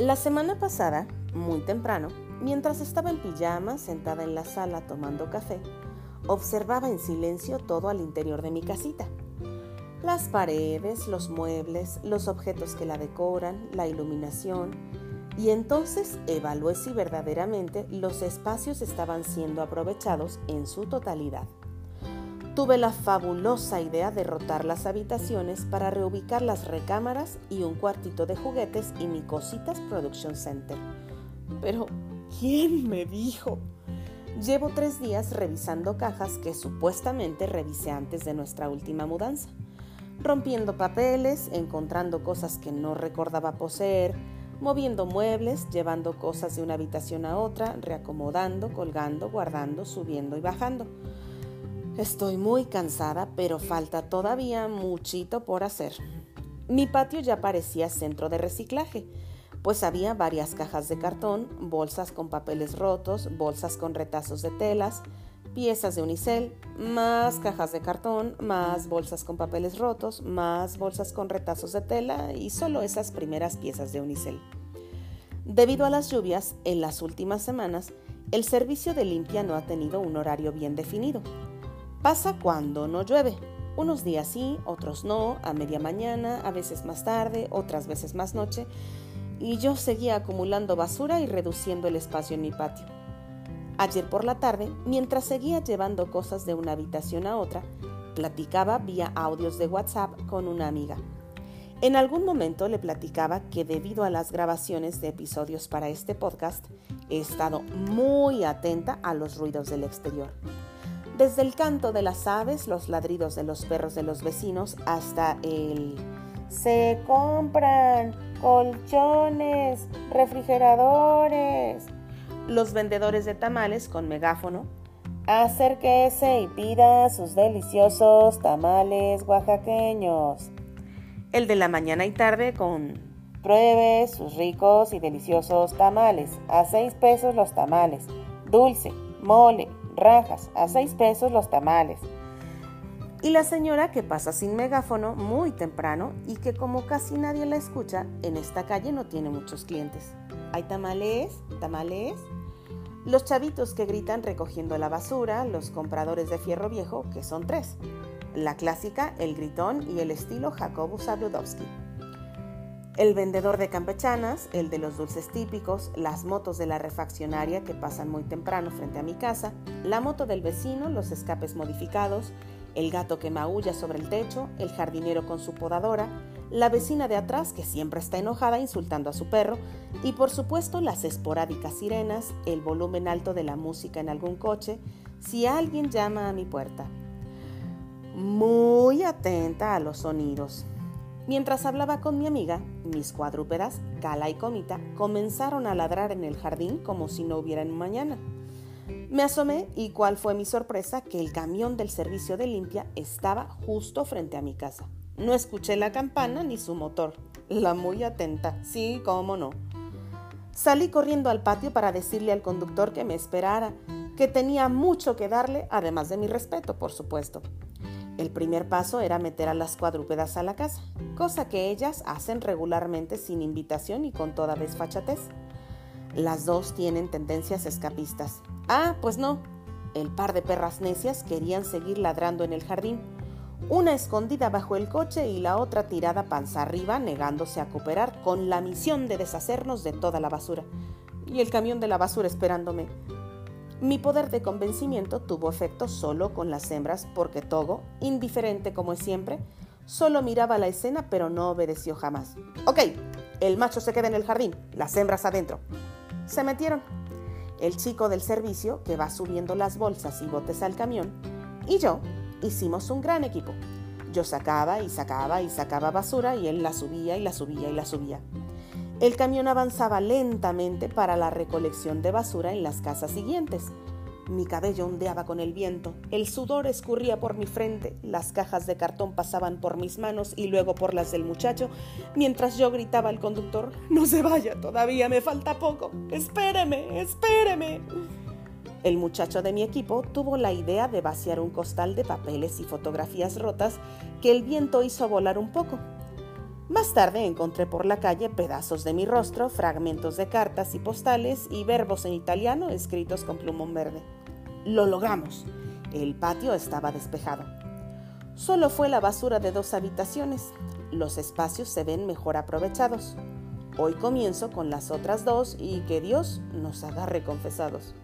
La semana pasada, muy temprano, mientras estaba en pijama sentada en la sala tomando café, observaba en silencio todo al interior de mi casita. Las paredes, los muebles, los objetos que la decoran, la iluminación, y entonces evalué si verdaderamente los espacios estaban siendo aprovechados en su totalidad. Tuve la fabulosa idea de rotar las habitaciones para reubicar las recámaras y un cuartito de juguetes y mi Cositas Production Center. Pero, ¿quién me dijo? Llevo tres días revisando cajas que supuestamente revisé antes de nuestra última mudanza, rompiendo papeles, encontrando cosas que no recordaba poseer, moviendo muebles, llevando cosas de una habitación a otra, reacomodando, colgando, guardando, subiendo y bajando. Estoy muy cansada, pero falta todavía muchito por hacer. Mi patio ya parecía centro de reciclaje, pues había varias cajas de cartón, bolsas con papeles rotos, bolsas con retazos de telas, piezas de unicel, más cajas de cartón, más bolsas con papeles rotos, más bolsas con retazos de tela y solo esas primeras piezas de unicel. Debido a las lluvias, en las últimas semanas, el servicio de limpia no ha tenido un horario bien definido Pasa cuando no llueve. Unos días sí, otros no, a media mañana, a veces más tarde, otras veces más noche, y yo seguía acumulando basura y reduciendo el espacio en mi patio. Ayer por la tarde, mientras seguía llevando cosas de una habitación a otra, platicaba vía audios de WhatsApp con una amiga. En algún momento le platicaba que debido a las grabaciones de episodios para este podcast, he estado muy atenta a los ruidos del exterior desde el canto de las aves, los ladridos de los perros de los vecinos, hasta el se compran colchones, refrigeradores. Los vendedores de tamales con megáfono. Acérquese y pida sus deliciosos tamales oaxaqueños. El de la mañana y tarde con pruebe sus ricos y deliciosos tamales. A seis pesos los tamales. Dulce, mole, rajas, a seis pesos los tamales. Y la señora que pasa sin megáfono muy temprano y que como casi nadie la escucha, en esta calle no tiene muchos clientes. ¿Hay tamales? ¿Tamales? Los chavitos que gritan recogiendo la basura, los compradores de fierro viejo, que son tres. La clásica, el gritón y el estilo Jacobo Zabludowski el vendedor de campechanas, el de los dulces típicos, las motos de la refaccionaria que pasan muy temprano frente a mi casa, la moto del vecino, los escapes modificados, el gato que maulla sobre el techo, el jardinero con su podadora, la vecina de atrás que siempre está enojada insultando a su perro y por supuesto las esporádicas sirenas, el volumen alto de la música en algún coche, si alguien llama a mi puerta. Muy atenta a los sonidos. Mientras hablaba con mi amiga, mis cuadrúpedas, Cala y Comita, comenzaron a ladrar en el jardín como si no hubiera mañana. Me asomé y cuál fue mi sorpresa que el camión del servicio de limpia estaba justo frente a mi casa. No escuché la campana ni su motor. La muy atenta, sí, cómo no. Salí corriendo al patio para decirle al conductor que me esperara, que tenía mucho que darle, además de mi respeto, por supuesto. El primer paso era meter a las cuadrúpedas a la casa, cosa que ellas hacen regularmente sin invitación y con toda desfachatez. Las dos tienen tendencias escapistas. Ah, pues no. El par de perras necias querían seguir ladrando en el jardín, una escondida bajo el coche y la otra tirada panza arriba, negándose a cooperar con la misión de deshacernos de toda la basura. Y el camión de la basura esperándome. Mi poder de convencimiento tuvo efecto solo con las hembras porque Togo, indiferente como es siempre, solo miraba la escena pero no obedeció jamás. Ok, el macho se queda en el jardín, las hembras adentro. Se metieron. El chico del servicio, que va subiendo las bolsas y botes al camión, y yo hicimos un gran equipo. Yo sacaba y sacaba y sacaba basura y él la subía y la subía y la subía. El camión avanzaba lentamente para la recolección de basura en las casas siguientes. Mi cabello ondeaba con el viento, el sudor escurría por mi frente, las cajas de cartón pasaban por mis manos y luego por las del muchacho, mientras yo gritaba al conductor, No se vaya, todavía me falta poco, espéreme, espéreme. El muchacho de mi equipo tuvo la idea de vaciar un costal de papeles y fotografías rotas que el viento hizo volar un poco Más tarde encontré por la calle pedazos de mi rostro, fragmentos de cartas y postales y verbos en italiano escritos con plumón verde. Lo logramos. El patio estaba despejado. Solo fue la basura de dos habitaciones. Los espacios se ven mejor aprovechados. Hoy comienzo con las otras dos y que Dios nos agarre confesados.